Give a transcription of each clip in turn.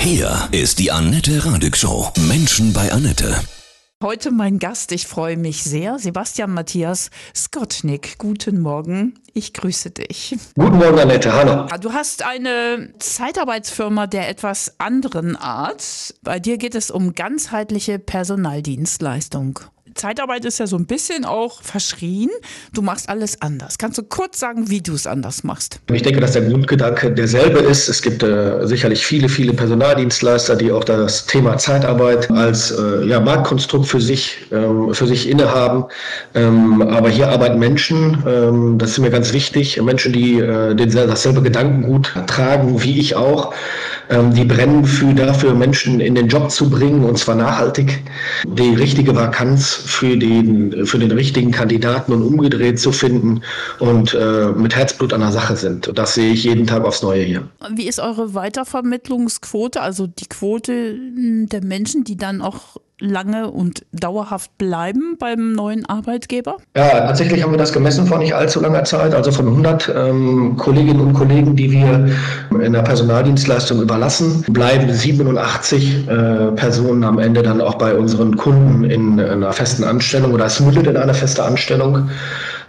Hier ist die Annette Radig Show. Menschen bei Annette. Heute mein Gast, ich freue mich sehr, Sebastian Matthias Skottnick. Guten Morgen, ich grüße dich. Guten Morgen, Annette, hallo. Du hast eine Zeitarbeitsfirma der etwas anderen Art. Bei dir geht es um ganzheitliche Personaldienstleistung. Zeitarbeit ist ja so ein bisschen auch verschrien. Du machst alles anders. Kannst du kurz sagen, wie du es anders machst? Ich denke, dass der Grundgedanke derselbe ist. Es gibt äh, sicherlich viele, viele Personaldienstleister, die auch das Thema Zeitarbeit als äh, ja, Marktkonstrukt für sich, ähm, für sich innehaben. Ähm, aber hier arbeiten Menschen, ähm, das ist mir ganz wichtig, Menschen, die äh, den, dasselbe Gedankengut tragen, wie ich auch ähm, die brennen für dafür, Menschen in den Job zu bringen und zwar nachhaltig, die richtige Vakanz für den, für den richtigen Kandidaten und umgedreht zu finden und äh, mit Herzblut an der Sache sind. Und das sehe ich jeden Tag aufs Neue hier. Wie ist eure Weitervermittlungsquote, also die Quote der Menschen, die dann auch lange und dauerhaft bleiben beim neuen Arbeitgeber? Ja, tatsächlich haben wir das gemessen vor nicht allzu langer Zeit. Also von 100 ähm, Kolleginnen und Kollegen, die wir in der Personaldienstleistung überlassen, bleiben 87 äh, Personen am Ende dann auch bei unseren Kunden in, in einer festen Anstellung oder es mündet in eine feste Anstellung.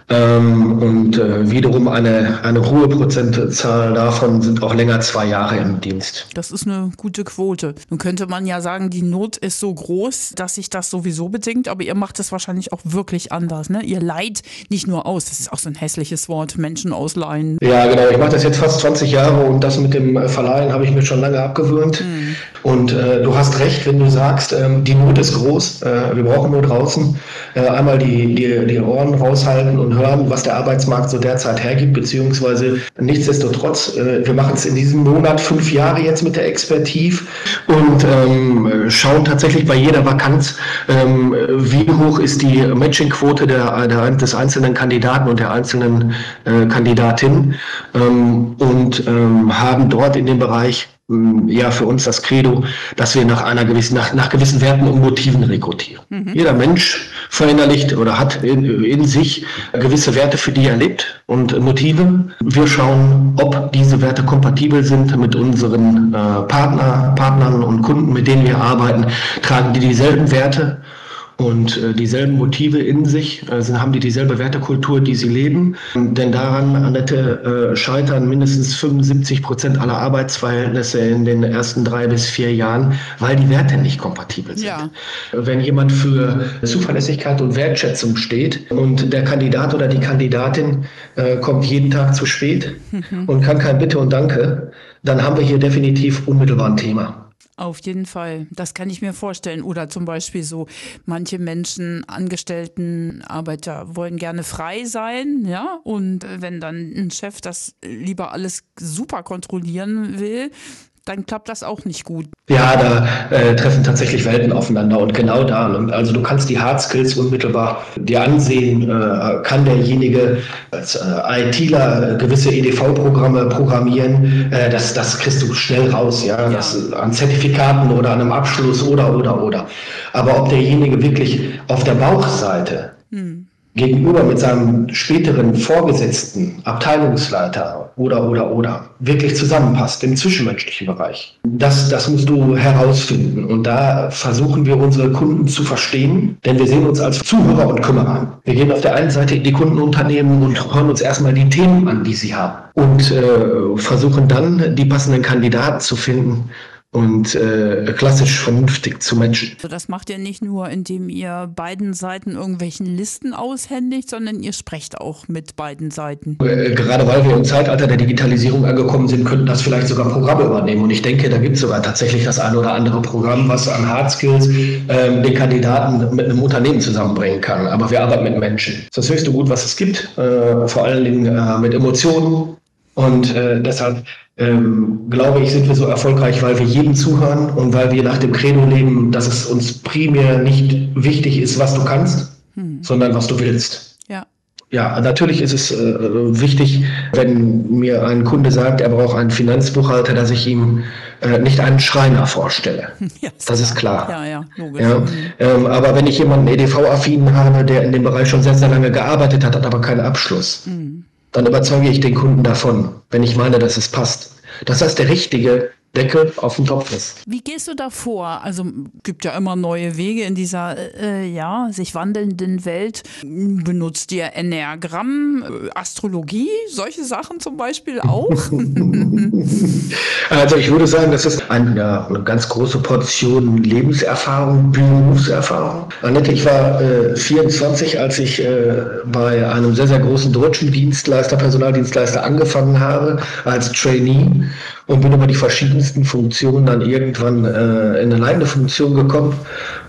Ähm, und äh, wiederum eine, eine hohe Prozentzahl davon sind auch länger zwei Jahre im Dienst. Das ist eine gute Quote. Nun könnte man ja sagen, die Not ist so groß, dass sich das sowieso bedingt, aber ihr macht es wahrscheinlich auch wirklich anders. Ne? Ihr leiht nicht nur aus, das ist auch so ein hässliches Wort, Menschen ausleihen. Ja, genau. Ich mache das jetzt fast 20 Jahre und das mit dem Verleihen habe ich mir schon lange abgewöhnt. Mhm. Und äh, du hast recht, wenn du sagst, ähm, die Not ist groß, äh, wir brauchen nur draußen äh, einmal die, die, die Ohren raushalten und hören, was der Arbeitsmarkt so derzeit hergibt, beziehungsweise nichtsdestotrotz, äh, wir machen es in diesem Monat fünf Jahre jetzt mit der Expertiv und ähm, schauen tatsächlich bei jeder Vakanz, ähm, wie hoch ist die Matchingquote der, der, des einzelnen Kandidaten und der einzelnen äh, Kandidatin ähm, und ähm, haben dort in dem Bereich ähm, ja für uns das Credo, dass wir nach einer gewissen, nach, nach gewissen Werten und Motiven rekrutieren. Mhm. Jeder Mensch verinnerlicht oder hat in, in sich gewisse Werte, für die er lebt und Motive. Wir schauen, ob diese Werte kompatibel sind mit unseren äh, Partner, Partnern und Kunden, mit denen wir arbeiten. Tragen die dieselben Werte? Und äh, dieselben Motive in sich, also haben die dieselbe Wertekultur, die sie leben. Denn daran, Annette, äh, scheitern mindestens 75 Prozent aller Arbeitsverhältnisse in den ersten drei bis vier Jahren, weil die Werte nicht kompatibel sind. Ja. Wenn jemand für Zuverlässigkeit und Wertschätzung steht und der Kandidat oder die Kandidatin äh, kommt jeden Tag zu spät mhm. und kann kein Bitte und Danke, dann haben wir hier definitiv unmittelbar ein Thema. Auf jeden Fall, das kann ich mir vorstellen. Oder zum Beispiel so, manche Menschen, Angestellten, Arbeiter wollen gerne frei sein, ja. Und wenn dann ein Chef das lieber alles super kontrollieren will, dann klappt das auch nicht gut. Ja, da äh, treffen tatsächlich Welten aufeinander und genau da. Ne? Also du kannst die Hard Skills unmittelbar dir ansehen. Äh, kann derjenige als äh, ITler gewisse EDV-Programme programmieren? Äh, das, das kriegst du schnell raus, ja, ja. Das, an Zertifikaten oder an einem Abschluss oder oder oder. Aber ob derjenige wirklich auf der Bauchseite hm gegenüber mit seinem späteren Vorgesetzten, Abteilungsleiter oder, oder, oder wirklich zusammenpasst im zwischenmenschlichen Bereich. Das, das musst du herausfinden. Und da versuchen wir unsere Kunden zu verstehen, denn wir sehen uns als Zuhörer und Kümmerer. Wir gehen auf der einen Seite in die Kundenunternehmen und hören uns erstmal die Themen an, die sie haben und äh, versuchen dann die passenden Kandidaten zu finden, und äh, klassisch vernünftig zu Menschen. Also das macht ihr nicht nur, indem ihr beiden Seiten irgendwelchen Listen aushändigt, sondern ihr sprecht auch mit beiden Seiten. Äh, gerade weil wir im Zeitalter der Digitalisierung angekommen sind, könnten das vielleicht sogar Programme übernehmen. Und ich denke, da gibt es sogar tatsächlich das eine oder andere Programm, was an Hard Skills äh, den Kandidaten mit einem Unternehmen zusammenbringen kann. Aber wir arbeiten mit Menschen. Das ist das höchste Gut, was es gibt, äh, vor allen Dingen äh, mit Emotionen. Und äh, deshalb ähm, glaube ich, sind wir so erfolgreich, weil wir jedem zuhören und weil wir nach dem Credo leben, dass es uns primär nicht wichtig ist, was du kannst, hm. sondern was du willst. Ja. Ja, natürlich ist es äh, wichtig, wenn mir ein Kunde sagt, er braucht einen Finanzbuchhalter, dass ich ihm äh, nicht einen Schreiner vorstelle. Ja, das ist klar. Ja, ja, logisch. Ja, mhm. ähm, aber wenn ich jemanden EDV-affinen habe, der in dem Bereich schon sehr, sehr lange gearbeitet hat, hat aber keinen Abschluss, mhm dann überzeuge ich den Kunden davon, wenn ich meine, dass es passt. Dass das der richtige Deckel auf den Topf ist. Wie gehst du da vor? Also gibt ja immer neue Wege in dieser äh, ja sich wandelnden Welt. Benutzt ihr Enneagramm, äh, Astrologie, solche Sachen zum Beispiel auch? also ich würde sagen, das ist eine, eine ganz große Portion Lebenserfahrung, Berufserfahrung. Annette, ich war äh, 24, als ich äh, bei einem sehr, sehr großen deutschen Dienstleister, Personaldienstleister angefangen habe als Trainee und bin über die verschiedensten Funktionen dann irgendwann äh, in eine leitende Funktion gekommen.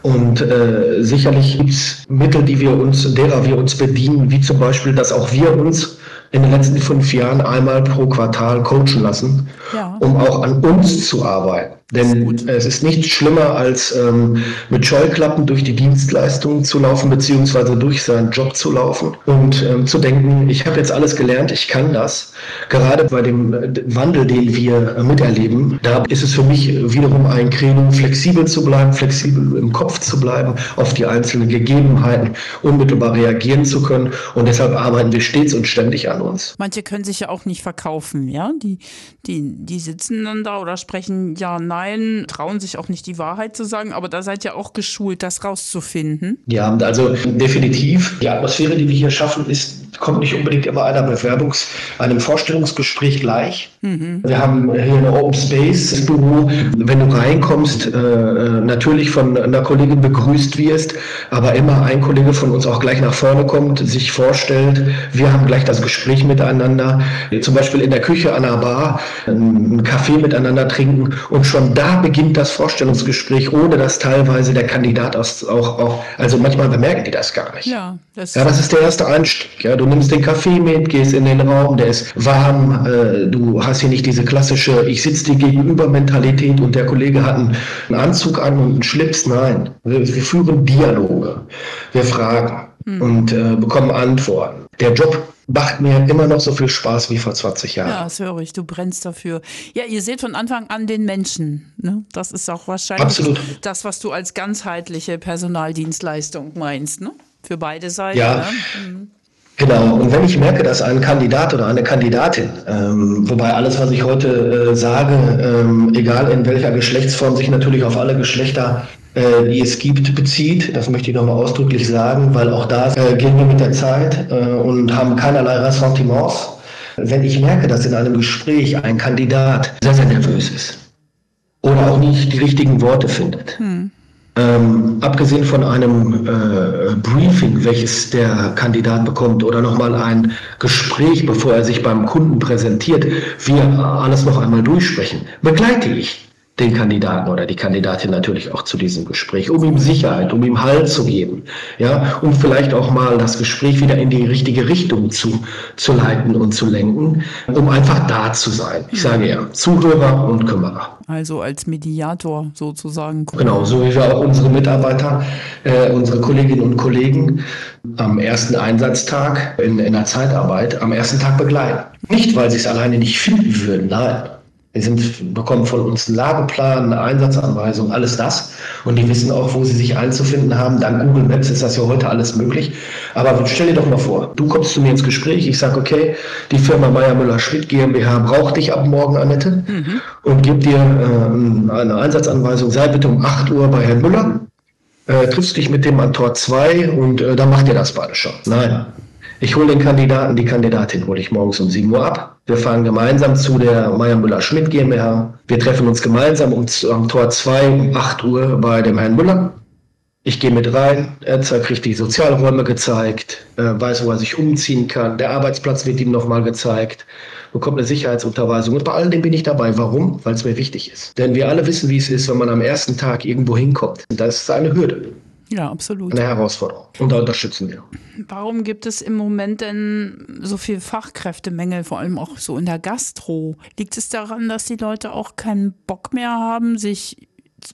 Und äh, sicherlich gibt es Mittel, die wir uns, derer wir uns bedienen, wie zum Beispiel, dass auch wir uns in den letzten fünf Jahren einmal pro Quartal coachen lassen, ja. um auch an uns zu arbeiten. Denn es ist nichts schlimmer, als ähm, mit Scheuklappen durch die Dienstleistungen zu laufen, beziehungsweise durch seinen Job zu laufen und ähm, zu denken, ich habe jetzt alles gelernt, ich kann das. Gerade bei dem äh, Wandel, den wir äh, miterleben, da ist es für mich wiederum ein Credo, flexibel zu bleiben, flexibel im Kopf zu bleiben, auf die einzelnen Gegebenheiten unmittelbar reagieren zu können. Und deshalb arbeiten wir stets und ständig an uns. Manche können sich ja auch nicht verkaufen, ja? Die, die, die sitzen dann da oder sprechen ja, nein Nein, trauen sich auch nicht die Wahrheit zu sagen, aber da seid ihr auch geschult, das rauszufinden. Ja, also definitiv. Die Atmosphäre, die wir hier schaffen, ist, kommt nicht unbedingt immer einer Bewerbungs-, einem Vorstellungsgespräch gleich. Mhm. Wir haben hier eine Open Space Büro. Wenn du reinkommst, äh, äh, natürlich von einer Kollegin begrüßt wirst, aber immer ein Kollege von uns auch gleich nach vorne kommt, sich vorstellt. Wir haben gleich das Gespräch miteinander. Zum Beispiel in der Küche an der Bar einen Kaffee miteinander trinken und schon da beginnt das Vorstellungsgespräch, ohne dass teilweise der Kandidat auch, auch also manchmal bemerken die das gar nicht. Ja, das, ja, das ist der erste Einstieg. Ja, du nimmst den Kaffee mit, gehst in den Raum, der ist warm, äh, du hast hier nicht diese klassische, ich sitze dir gegenüber Mentalität und der Kollege hat einen, einen Anzug an und einen Schlips. Nein, wir, wir führen Dialoge, wir fragen hm. und äh, bekommen Antworten. Der Job macht mir immer noch so viel Spaß wie vor 20 Jahren. Ja, das höre ich. Du brennst dafür. Ja, ihr seht von Anfang an den Menschen. Ne? Das ist auch wahrscheinlich Absolut. das, was du als ganzheitliche Personaldienstleistung meinst, ne? Für beide Seiten. Ja. Ne? Mhm. Genau, und wenn ich merke, dass ein Kandidat oder eine Kandidatin, ähm, wobei alles, was ich heute äh, sage, ähm, egal in welcher Geschlechtsform, sich natürlich auf alle Geschlechter äh, die es gibt, bezieht. Das möchte ich nochmal ausdrücklich sagen, weil auch da äh, gehen wir mit der Zeit äh, und haben keinerlei Ressentiments. Wenn ich merke, dass in einem Gespräch ein Kandidat sehr, sehr nervös ist oder auch nicht die richtigen Worte findet, hm. Ähm, abgesehen von einem äh, Briefing, welches der Kandidat bekommt, oder nochmal ein Gespräch, bevor er sich beim Kunden präsentiert, wir alles noch einmal durchsprechen, begleite ich den Kandidaten oder die Kandidatin natürlich auch zu diesem Gespräch, um ihm Sicherheit, um ihm Halt zu geben, ja, um vielleicht auch mal das Gespräch wieder in die richtige Richtung zu, zu leiten und zu lenken, um einfach da zu sein. Ich sage ja, Zuhörer und Kümmerer. Also als Mediator sozusagen. Genau, so wie wir auch unsere Mitarbeiter, äh, unsere Kolleginnen und Kollegen am ersten Einsatztag in, in der Zeitarbeit am ersten Tag begleiten. Nicht, weil sie es alleine nicht finden würden, nein, wir sind, bekommen von uns einen Lageplan, eine Einsatzanweisung, alles das. Und die wissen auch, wo sie sich einzufinden haben. Dank Google Maps ist das ja heute alles möglich. Aber stell dir doch mal vor, du kommst zu mir ins Gespräch, ich sage, okay, die Firma Meier Müller Schmidt GmbH braucht dich ab morgen, Annette, mhm. und gibt dir äh, eine Einsatzanweisung, sei bitte um 8 Uhr bei Herrn Müller, äh, triffst dich mit dem an Tor 2 und äh, dann macht ihr das beide schon. Nein. Ich hole den Kandidaten, die Kandidatin hole ich morgens um 7 Uhr ab. Wir fahren gemeinsam zu der Meier Müller Schmidt GmbH. Wir treffen uns gemeinsam um, am Tor 2 um 8 Uhr bei dem Herrn Müller. Ich gehe mit rein, er kriegt die Sozialräume gezeigt, weiß, wo er sich umziehen kann. Der Arbeitsplatz wird ihm nochmal gezeigt, bekommt eine Sicherheitsunterweisung. Und bei all dem bin ich dabei. Warum? Weil es mir wichtig ist. Denn wir alle wissen, wie es ist, wenn man am ersten Tag irgendwo hinkommt. Das ist eine Hürde. Ja, absolut. Eine Herausforderung. Und da unterstützen wir. Warum gibt es im Moment denn so viel Fachkräftemängel, vor allem auch so in der Gastro? Liegt es daran, dass die Leute auch keinen Bock mehr haben, sich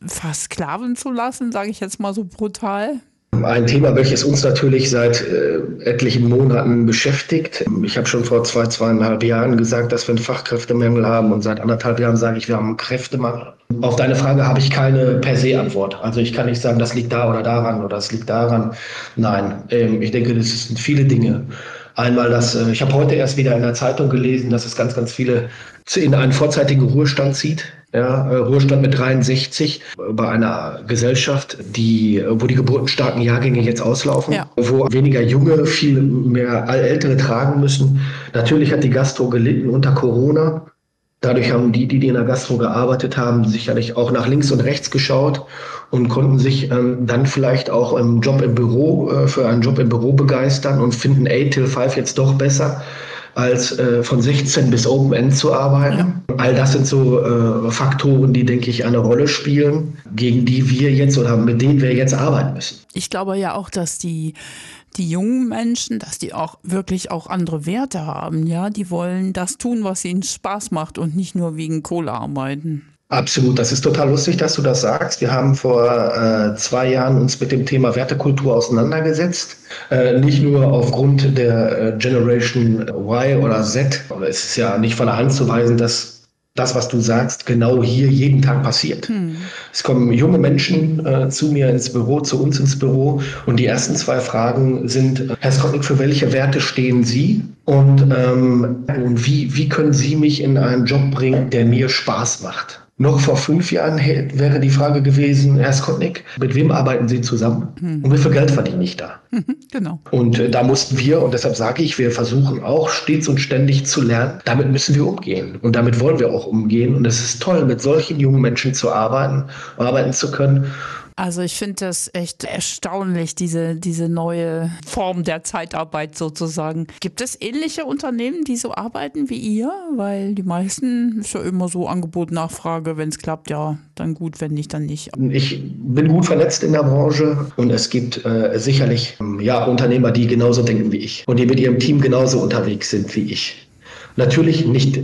versklaven zu lassen, sage ich jetzt mal so brutal? Ein Thema, welches uns natürlich seit äh, etlichen Monaten beschäftigt. Ich habe schon vor zwei, zweieinhalb Jahren gesagt, dass wir einen Fachkräftemangel haben und seit anderthalb Jahren sage ich, wir haben einen Kräftemangel. Auf deine Frage habe ich keine per se Antwort. Also ich kann nicht sagen, das liegt da oder daran oder das liegt daran. Nein, ähm, ich denke, das sind viele Dinge. Einmal das, äh, ich habe heute erst wieder in der Zeitung gelesen, dass es ganz, ganz viele in einen vorzeitigen Ruhestand zieht. Ja, äh, Ruhestand mit 63 bei einer Gesellschaft, die, wo die geburtenstarken Jahrgänge jetzt auslaufen, ja. wo weniger Junge viel mehr Ältere tragen müssen. Natürlich hat die Gastro gelitten unter Corona. Dadurch haben die, die in der Gastro gearbeitet haben, sicherlich auch nach links und rechts geschaut und konnten sich ähm, dann vielleicht auch im Job im Büro äh, für einen Job im Büro begeistern und finden 8 till 5 jetzt doch besser als äh, von 16 bis Open End zu arbeiten. Ja. All das sind so äh, Faktoren, die, denke ich, eine Rolle spielen, gegen die wir jetzt oder mit denen wir jetzt arbeiten müssen. Ich glaube ja auch, dass die die jungen Menschen, dass die auch wirklich auch andere Werte haben, ja, die wollen das tun, was ihnen Spaß macht und nicht nur wegen Kohle arbeiten. Absolut, das ist total lustig, dass du das sagst. Wir haben vor äh, zwei Jahren uns mit dem Thema Wertekultur auseinandergesetzt. Äh, nicht nur aufgrund der äh, Generation Y oder Z. Es ist ja nicht von der Hand zu weisen, dass das, was du sagst, genau hier jeden Tag passiert. Hm. Es kommen junge Menschen äh, zu mir ins Büro, zu uns ins Büro und die ersten zwei Fragen sind, Herr Skotnik, für welche Werte stehen Sie? Und, ähm, wie, wie können Sie mich in einen Job bringen, der mir Spaß macht? Noch vor fünf Jahren wäre die Frage gewesen, Herr Skotnik, mit wem arbeiten Sie zusammen mhm. und wie viel Geld verdiene ich da? Mhm, genau. Und äh, da mussten wir, und deshalb sage ich, wir versuchen auch stets und ständig zu lernen, damit müssen wir umgehen und damit wollen wir auch umgehen. Und es ist toll, mit solchen jungen Menschen zu arbeiten, arbeiten zu können. Also ich finde das echt erstaunlich, diese, diese neue Form der Zeitarbeit sozusagen. Gibt es ähnliche Unternehmen, die so arbeiten wie ihr? Weil die meisten ist ja immer so Angebot, Nachfrage, wenn es klappt, ja, dann gut, wenn nicht, dann nicht. Ich bin gut vernetzt in der Branche und es gibt äh, sicherlich ja, Unternehmer, die genauso denken wie ich und die mit ihrem Team genauso unterwegs sind wie ich. Natürlich nicht,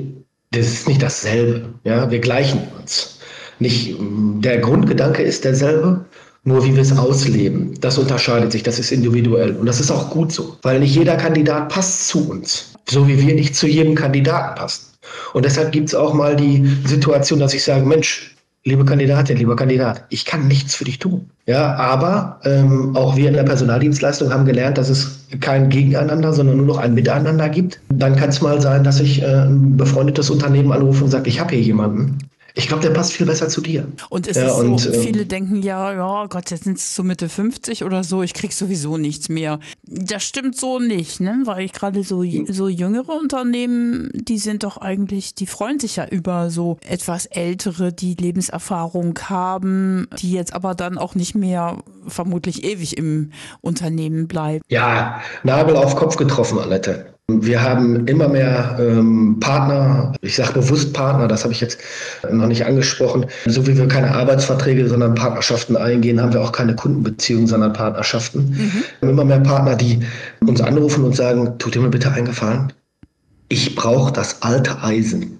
das ist nicht dasselbe. Ja, wir gleichen uns. Nicht, der Grundgedanke ist derselbe, nur wie wir es ausleben. Das unterscheidet sich, das ist individuell. Und das ist auch gut so, weil nicht jeder Kandidat passt zu uns, so wie wir nicht zu jedem Kandidaten passen. Und deshalb gibt es auch mal die Situation, dass ich sage, Mensch, liebe Kandidatin, lieber Kandidat, ich kann nichts für dich tun. Ja, aber ähm, auch wir in der Personaldienstleistung haben gelernt, dass es kein Gegeneinander, sondern nur noch ein Miteinander gibt. Dann kann es mal sein, dass ich äh, ein befreundetes Unternehmen anrufe und sage, ich habe hier jemanden, ich glaube, der passt viel besser zu dir. Und es ja, ist und, so, ähm, viele denken ja, ja Gott, jetzt sind es so Mitte 50 oder so, ich krieg sowieso nichts mehr. Das stimmt so nicht, ne? Weil ich gerade so, so jüngere Unternehmen, die sind doch eigentlich, die freuen sich ja über so etwas ältere, die Lebenserfahrung haben, die jetzt aber dann auch nicht mehr vermutlich ewig im Unternehmen bleiben. Ja, Nagel auf Kopf getroffen, Annette. Wir haben immer mehr ähm, Partner, ich sage bewusst Partner, das habe ich jetzt noch nicht angesprochen. So wie wir keine Arbeitsverträge, sondern Partnerschaften eingehen, haben wir auch keine Kundenbeziehungen, sondern Partnerschaften. Mhm. Wir haben immer mehr Partner, die uns anrufen und sagen, tut dir mal bitte eingefallen, ich brauche das alte Eisen.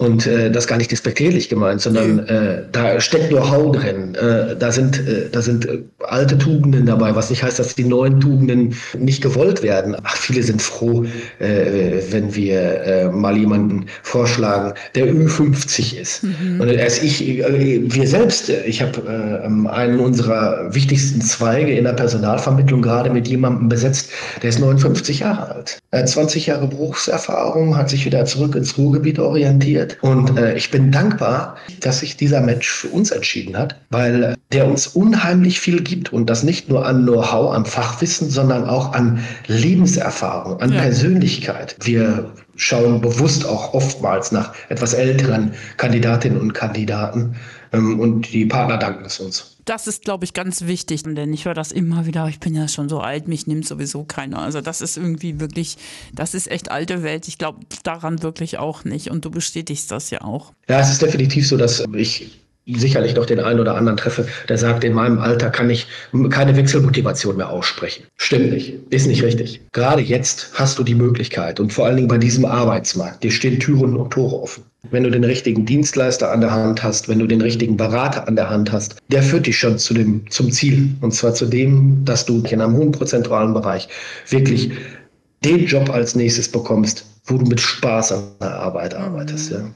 Und äh, das gar nicht despektierlich gemeint, sondern äh, da steckt nur Hau drin. Äh, da sind, äh, da sind äh, alte Tugenden dabei, was nicht heißt, dass die neuen Tugenden nicht gewollt werden. Ach, viele sind froh, äh, wenn wir äh, mal jemanden vorschlagen, der Ü50 ist. Mhm. Und als ich, äh, wir selbst, äh, ich habe äh, einen unserer wichtigsten Zweige in der Personalvermittlung gerade mit jemandem besetzt, der ist 59 Jahre alt. Er hat 20 Jahre Berufserfahrung, hat sich wieder zurück ins Ruhrgebiet orientiert passiert. Und äh, ich bin dankbar, dass sich dieser Mensch für uns entschieden hat, weil äh, der uns unheimlich viel gibt und das nicht nur an Know-how, an Fachwissen, sondern auch an Lebenserfahrung, an ja. Persönlichkeit. Wir schauen bewusst auch oftmals nach etwas älteren Kandidatinnen und Kandidaten ähm, und die Partner danken es uns das ist, glaube ich, ganz wichtig, denn ich höre das immer wieder, ich bin ja schon so alt, mich nimmt sowieso keiner. Also das ist irgendwie wirklich, das ist echt alte Welt. Ich glaube daran wirklich auch nicht und du bestätigst das ja auch. Ja, es ist definitiv so, dass ich sicherlich noch den einen oder anderen treffe, der sagt, in meinem Alter kann ich keine Wechselmotivation mehr aussprechen. Stimmt nicht, ist nicht richtig. Gerade jetzt hast du die Möglichkeit und vor allen Dingen bei diesem Arbeitsmarkt, dir stehen Türen und Tore offen. Wenn du den richtigen Dienstleister an der Hand hast, wenn du den richtigen Berater an der Hand hast, der führt dich schon zu dem, zum Ziel. Und zwar zu dem, dass du in einem hohen prozentualen Bereich wirklich den Job als nächstes bekommst, wo du mit Spaß an der Arbeit arbeitest. Ja.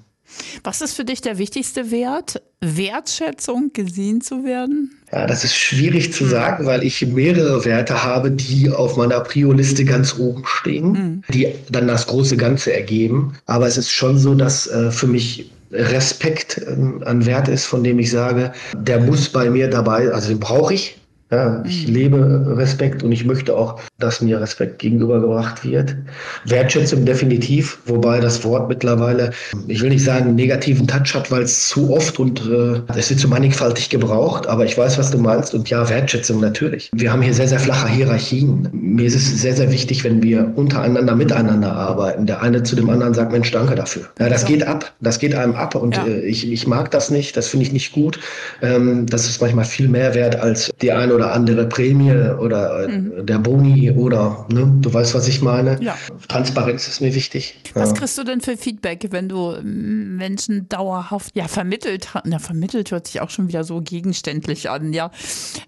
Was ist für dich der wichtigste Wert? Wertschätzung, gesehen zu werden? Ja, das ist schwierig zu sagen, weil ich mehrere Werte habe, die auf meiner Prio-Liste ganz oben stehen, mhm. die dann das große Ganze ergeben. Aber es ist schon so, dass äh, für mich Respekt ähm, an Wert ist, von dem ich sage, der muss bei mir dabei, also den brauche ich, ja, ich mhm. lebe Respekt und ich möchte auch, dass mir Respekt gegenübergebracht wird. Wertschätzung definitiv, wobei das Wort mittlerweile, ich will nicht sagen, einen negativen Touch hat, weil es zu oft und äh, es wird zu mannigfaltig gebraucht, aber ich weiß, was du meinst und ja, Wertschätzung natürlich. Wir haben hier sehr, sehr flache Hierarchien. Mir ist es sehr, sehr wichtig, wenn wir untereinander miteinander arbeiten. Der eine zu dem anderen sagt, Mensch, danke dafür. Ja, das geht ab, das geht einem ab und ja. äh, ich, ich mag das nicht, das finde ich nicht gut. Ähm, das ist manchmal viel mehr wert als die eine oder oder andere Prämie oder äh, mhm. der Boni oder ne, du weißt, was ich meine. Ja. Transparenz ist mir wichtig. Was ja. kriegst du denn für Feedback, wenn du Menschen dauerhaft ja vermittelt hast? Ja, vermittelt hört sich auch schon wieder so gegenständlich an, ja.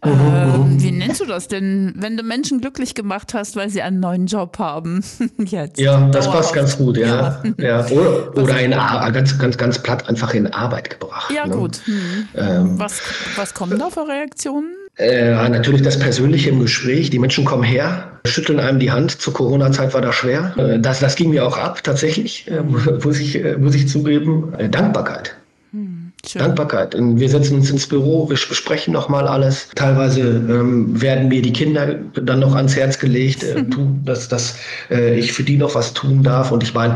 Mhm. Ähm, wie nennst du das denn, wenn du Menschen glücklich gemacht hast, weil sie einen neuen Job haben? Jetzt. Ja, das passt ganz gut, ja. ja. ja. Oder, oder in ganz, ganz, ganz platt einfach in Arbeit gebracht. Ja, ne? gut. Hm. Ähm, was, was kommen da für Reaktionen? Äh, natürlich das Persönliche im Gespräch. Die Menschen kommen her, schütteln einem die Hand. Zur Corona-Zeit war das schwer. Äh, das, das ging mir auch ab, tatsächlich, äh, muss, ich, äh, muss ich zugeben. Äh, Dankbarkeit. Schön. Dankbarkeit. Und wir setzen uns ins Büro, wir besprechen nochmal alles. Teilweise ähm, werden mir die Kinder dann noch ans Herz gelegt, äh, tu, dass, dass ich für die noch was tun darf. Und ich meine,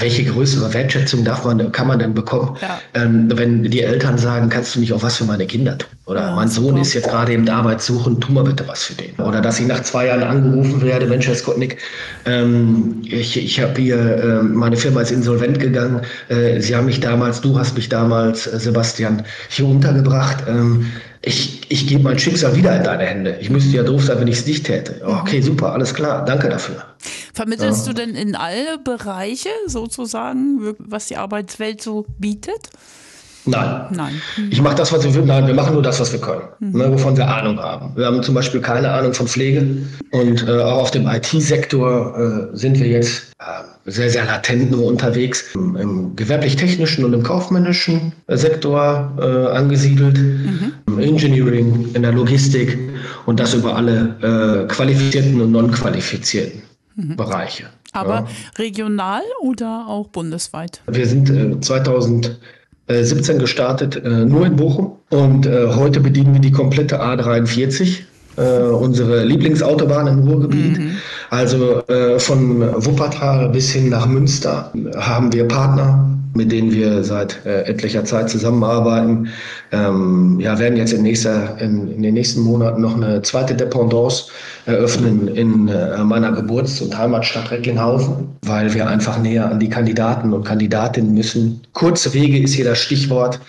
welche größere Wertschätzung darf man, kann man denn bekommen, ja. ähm, wenn die Eltern sagen, kannst du nicht auch was für meine Kinder tun? Oder ja, mein Sohn super. ist jetzt gerade eben Arbeit suchen, tu mal bitte was für den. Oder dass ich nach zwei Jahren angerufen werde, Mensch, Herr Skotnik, ähm, ich, ich habe hier, äh, meine Firma ist insolvent gegangen, äh, Sie haben mich damals, du hast mich damals äh, Sebastian, hier untergebracht. Ähm, ich, ich gebe mein Schicksal wieder in deine Hände. Ich müsste ja doof sein, wenn ich es nicht täte. Okay, super, alles klar, danke dafür. Vermittelst ja. du denn in alle Bereiche sozusagen, was die Arbeitswelt so bietet? Nein. Nein. Ich mache das, was wir. Nein, wir machen nur das, was wir können, mhm. ne, wovon wir Ahnung haben. Wir haben zum Beispiel keine Ahnung von Pflege und äh, auch auf dem IT-Sektor äh, sind wir jetzt äh, sehr, sehr latent nur unterwegs. Im, im gewerblich-technischen und im kaufmännischen äh, Sektor äh, angesiedelt, mhm. im Engineering, in der Logistik und das über alle äh, qualifizierten und non-qualifizierten mhm. Bereiche. Aber ja. regional oder auch bundesweit? Wir sind 2000 17 äh, gestartet, äh, nur in Bochum. Und äh, heute bedienen wir die komplette A43, unsere Lieblingsautobahn im Ruhrgebiet. Mhm. Also von Wuppertal bis hin nach Münster haben wir Partner, mit denen wir seit etlicher Zeit zusammenarbeiten. Ähm, ja, werden jetzt in, nächster, in, in, den nächsten Monaten noch eine zweite Dependance eröffnen in äh, meiner Geburts- und Heimatstadt Recklinghausen, weil wir einfach näher an die Kandidaten und Kandidatinnen müssen. Kurze Wege ist hier das Stichwort,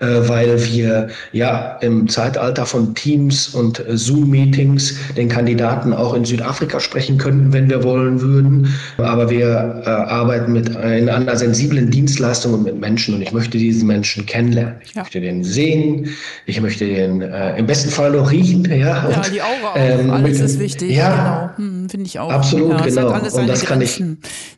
äh, weil wir ja im Zeitalter von Teams und äh, Zoom-Meetings den Kandidaten auch in Südafrika sprechen könnten, wenn wir wollen würden. Aber wir äh, arbeiten mit in einer sensiblen Dienstleistung und mit Menschen und ich möchte diesen Menschen kennenlernen. Ich ja. möchte den sehen, ich möchte den äh, im besten Fall noch riechen. Ja, ja die Aura auch. Ähm, alles ist wichtig. Ja, genau. Hm, Finde ich auch. Absolut, ja, genau. und das kann ich.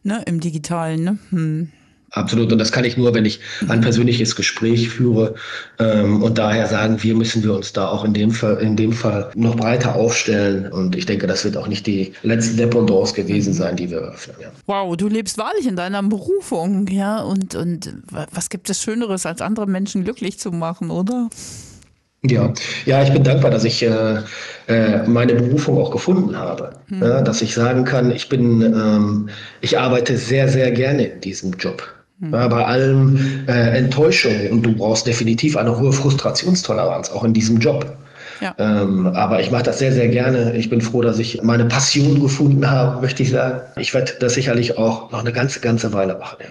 Ne, Im Digitalen. Ne? Hm. Absolut. Und das kann ich nur, wenn ich ein persönliches Gespräch führe. Ähm, und daher sagen wir, müssen wir uns da auch in dem, Fall, in dem Fall noch breiter aufstellen. Und ich denke, das wird auch nicht die letzte Dependance gewesen sein, die wir öffnen. Ja. Wow, du lebst wahrlich in deiner Berufung, ja. Und, und was gibt es Schöneres, als andere Menschen glücklich zu machen, oder? Ja, ja, ich bin dankbar, dass ich äh, äh, meine Berufung auch gefunden habe. Mhm. Ja, dass ich sagen kann, ich bin, ähm, ich arbeite sehr, sehr gerne in diesem Job. Mhm. Ja, bei allem äh, Enttäuschung und du brauchst definitiv eine hohe Frustrationstoleranz auch in diesem Job. Ja. Ähm, aber ich mache das sehr, sehr gerne. Ich bin froh, dass ich meine Passion gefunden habe, möchte ich sagen. Ich werde das sicherlich auch noch eine ganze, ganze Weile machen. Ja.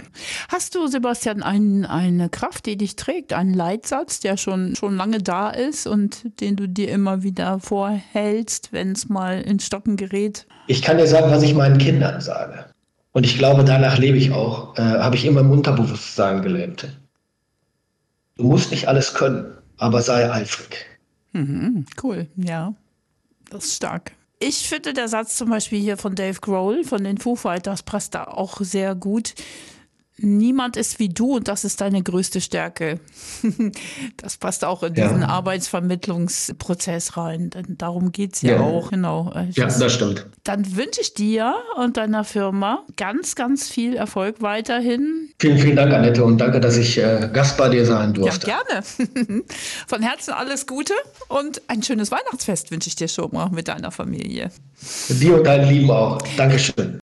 Hast du, Sebastian, ein, eine Kraft, die dich trägt, einen Leitsatz, der schon, schon lange da ist und den du dir immer wieder vorhältst, wenn es mal ins Stocken gerät? Ich kann dir sagen, was ich meinen Kindern sage. Und ich glaube, danach lebe ich auch. Äh, habe ich immer im Unterbewusstsein gelebt. Du musst nicht alles können, aber sei eifrig. Mhm, cool, ja. Das ist stark. Ich finde der Satz zum Beispiel hier von Dave Grohl von den Foo Fighters passt da auch sehr gut. Niemand ist wie du und das ist deine größte Stärke. das passt auch in diesen ja. Arbeitsvermittlungsprozess rein, denn darum geht es ja, ja, auch, genau. Ja, das stimmt. Dann wünsche ich dir und deiner Firma ganz, ganz viel Erfolg weiterhin. Vielen, vielen Dank, Annette, und danke, dass ich äh, Gast bei dir sein durfte. Ja, gerne. Von Herzen alles Gute und ein schönes Weihnachtsfest wünsche ich dir schon mal mit deiner Familie. Dir und deinen Lieben auch. Dankeschön.